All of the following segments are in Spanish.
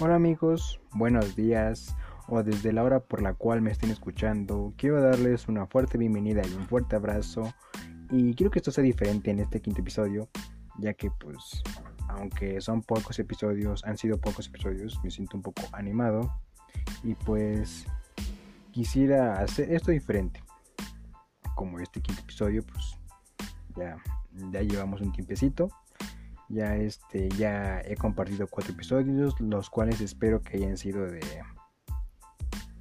Hola amigos, buenos días o desde la hora por la cual me estén escuchando. Quiero darles una fuerte bienvenida y un fuerte abrazo y quiero que esto sea diferente en este quinto episodio, ya que pues aunque son pocos episodios, han sido pocos episodios, me siento un poco animado y pues quisiera hacer esto diferente. Como este quinto episodio pues ya, ya llevamos un tiempecito ya este ya he compartido cuatro episodios, los cuales espero que hayan sido de,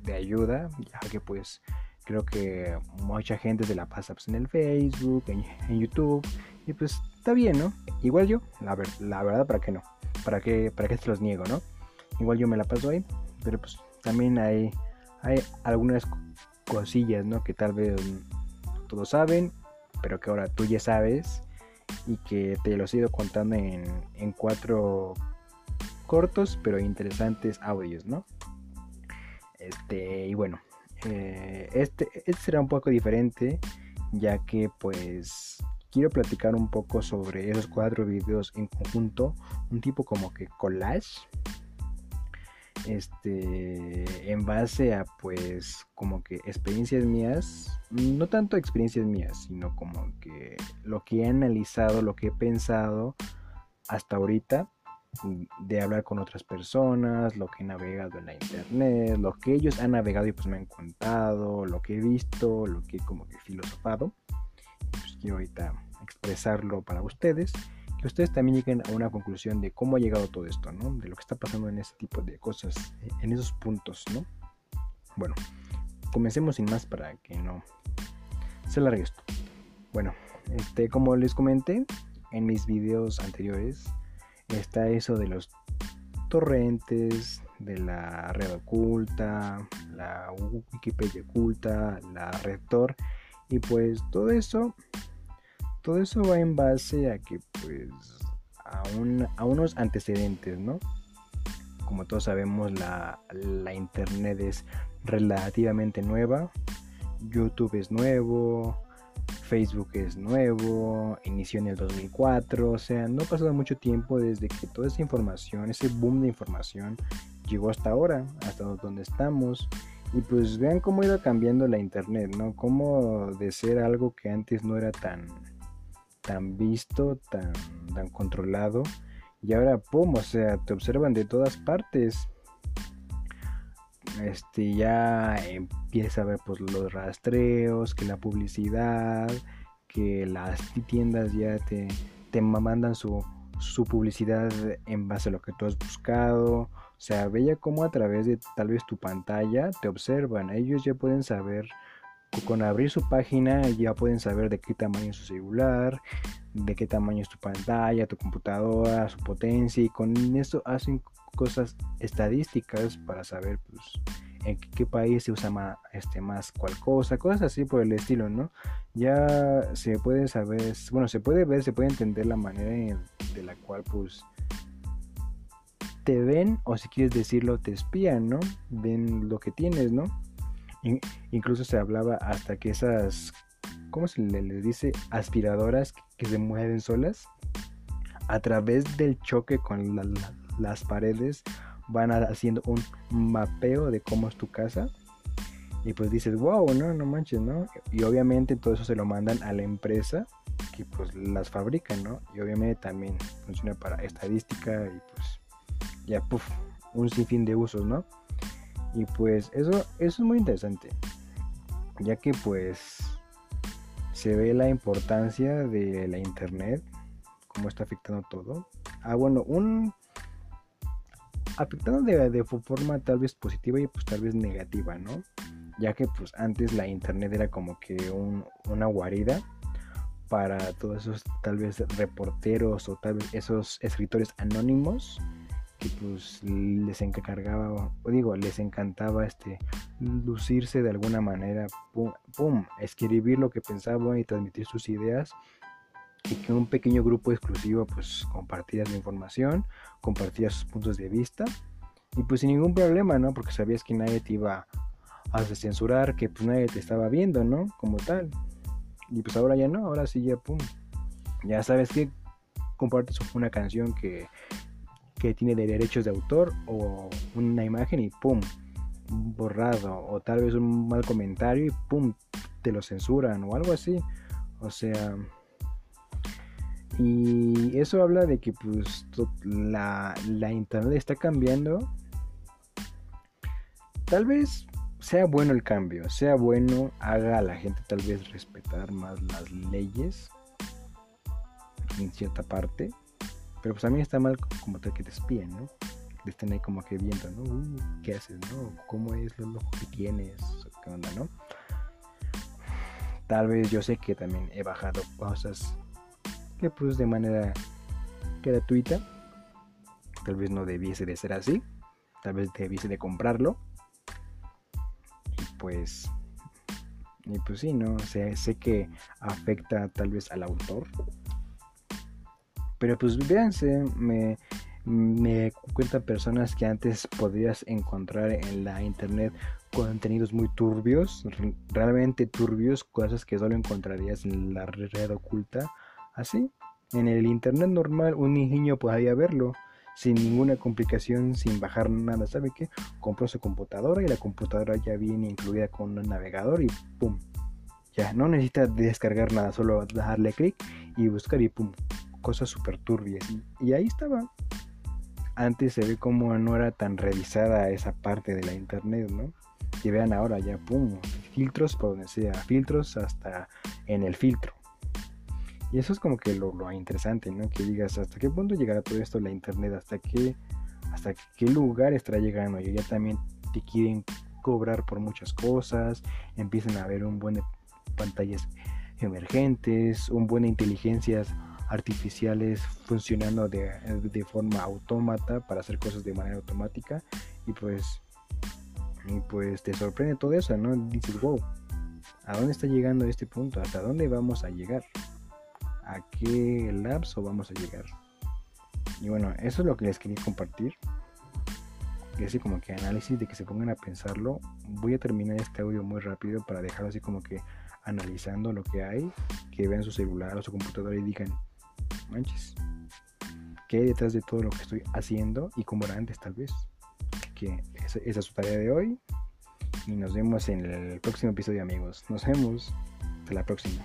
de ayuda, ya que pues creo que mucha gente se la pasa pues, en el Facebook, en, YouTube, y pues está bien, ¿no? Igual yo, la, la verdad, ¿para qué no? ¿Para qué, ¿Para qué se los niego, no? Igual yo me la paso ahí, pero pues también hay, hay algunas cosillas, ¿no? Que tal vez todos saben, pero que ahora tú ya sabes y que te los he ido contando en, cuatro cortos pero interesantes audios, ¿no? Este, y bueno, eh, este, este será un poco diferente ya que pues quiero platicar un poco sobre esos cuatro videos en conjunto, un tipo como que collage este en base a pues como que experiencias mías no tanto experiencias mías sino como que lo que he analizado lo que he pensado hasta ahorita de hablar con otras personas lo que he navegado en la internet lo que ellos han navegado y pues me han contado lo que he visto lo que he como que filosofado pues quiero ahorita expresarlo para ustedes ustedes también lleguen a una conclusión de cómo ha llegado todo esto, ¿no? De lo que está pasando en ese tipo de cosas, en esos puntos, ¿no? Bueno, comencemos sin más para que no se largue esto. Bueno, este, como les comenté en mis videos anteriores, está eso de los torrentes, de la red oculta, la Wikipedia oculta, la Rector, y pues todo eso todo eso va en base a que pues a, a unos antecedentes, ¿no? Como todos sabemos la, la internet es relativamente nueva, YouTube es nuevo, Facebook es nuevo, inició en el 2004, o sea, no ha pasado mucho tiempo desde que toda esa información, ese boom de información llegó hasta ahora, hasta donde estamos. Y pues vean cómo ha ido cambiando la internet, ¿no? Cómo de ser algo que antes no era tan, tan visto, tan, tan controlado. Y ahora, pum, o sea, te observan de todas partes. Este, ya empieza a ver pues los rastreos, que la publicidad, que las tiendas ya te, te mandan su, su publicidad en base a lo que tú has buscado. O sea, veía como a través de tal vez tu pantalla te observan. Ellos ya pueden saber con abrir su página ya pueden saber de qué tamaño es su celular, de qué tamaño es tu pantalla, tu computadora, su potencia y con eso hacen cosas estadísticas para saber pues en qué país se usa más, este, más cual cosa, cosas así por el estilo, ¿no? Ya se puede saber, bueno, se puede ver, se puede entender la manera de la cual pues te ven o si quieres decirlo te espían, ¿no? Ven lo que tienes, ¿no? incluso se hablaba hasta que esas, ¿cómo se le, dice? Aspiradoras que, se mueven solas, a través del choque con las paredes, van haciendo un mapeo de cómo es tu casa. Y pues dices, wow, no, no manches, ¿no? Y obviamente todo eso se lo mandan a la empresa que pues las fabrica, ¿no? Y obviamente también funciona para estadística y pues ya, puff, un sinfín de usos, ¿no? Y pues eso, eso es muy interesante, ya que pues se ve la importancia de la internet, cómo está afectando todo. Ah, bueno, un afectando de, forma tal vez positiva y pues tal vez negativa, ¿no? Ya que pues antes la internet era como que una guarida para todos esos tal vez reporteros o tal vez esos escritores anónimos pues les encargaba, o digo, les encantaba este lucirse de alguna manera, pum, escribir lo que pensaban y transmitir sus ideas y que un pequeño grupo exclusivo pues compartía su información, compartía sus puntos de vista y pues sin ningún problema, ¿no? Porque sabías que nadie te iba a censurar, que pues nadie te estaba viendo, ¿no? Como tal. Y pues ahora ya no, ahora sí ya pum. Ya sabes que compartes una canción que que tiene derechos de autor o una imagen y pum, borrado o tal vez un mal comentario y pum, te lo censuran o algo así. O sea, y eso habla de que pues la, la internet está cambiando. Tal vez sea bueno el cambio, sea bueno, haga a la gente tal vez respetar más las leyes en cierta parte. Pero pues también está mal como tal que te espíen, ¿no? Que estén ahí como que viendo, ¿no? Uh, ¿Qué haces, no? ¿Cómo es lo loco que tienes? ¿Qué onda, no? Tal vez yo sé que también he bajado cosas pues de manera gratuita. Tal vez no debiese de ser así. Tal vez debiese de comprarlo pues y pues sí, ¿no? sé sé que afecta tal vez al autor. Pero pues véanse, me, me cuentan personas que antes podrías encontrar en la internet contenidos muy turbios, realmente turbios, cosas que solo encontrarías en la red oculta. Así, en el internet normal un niño podría verlo sin ninguna complicación, sin bajar nada. ¿Sabe qué? Compró su computadora y la computadora ya viene incluida con un navegador y ¡pum! Ya, no necesita descargar nada, solo darle clic y buscar y ¡pum! Cosas súper turbias. Y, ahí estaba. Antes se ve como no era tan revisada esa parte de la internet, ¿no? Y vean ahora ya, ¡pum! Filtros por donde sea, filtros hasta en el filtro. Y eso es como que lo, interesante, ¿no? Que digas hasta qué punto llegará todo esto la internet, hasta qué, hasta qué lugar estará llegando. Y ya también te quieren cobrar por muchas cosas, empiezan a haber un buen de pantallas emergentes, un buen inteligencias artificiales funcionando de, de, forma autómata para hacer cosas de manera automática y pues y pues te sorprende todo eso, ¿no? Dices, wow, ¿a dónde está llegando este punto? ¿Hasta dónde vamos a llegar? A qué lapso vamos a llegar. Y bueno, eso es lo que les quería compartir. Y así como que análisis de que se pongan a pensarlo. Voy a terminar este audio muy rápido para dejarlo así como que analizando lo que hay. Que vean su celular o su computadora y digan, manches, ¿qué hay detrás de todo lo que estoy haciendo? Y como era antes tal vez. Que esa, esa es su tarea de hoy. Y nos vemos en el próximo episodio amigos. Nos vemos. Hasta la próxima.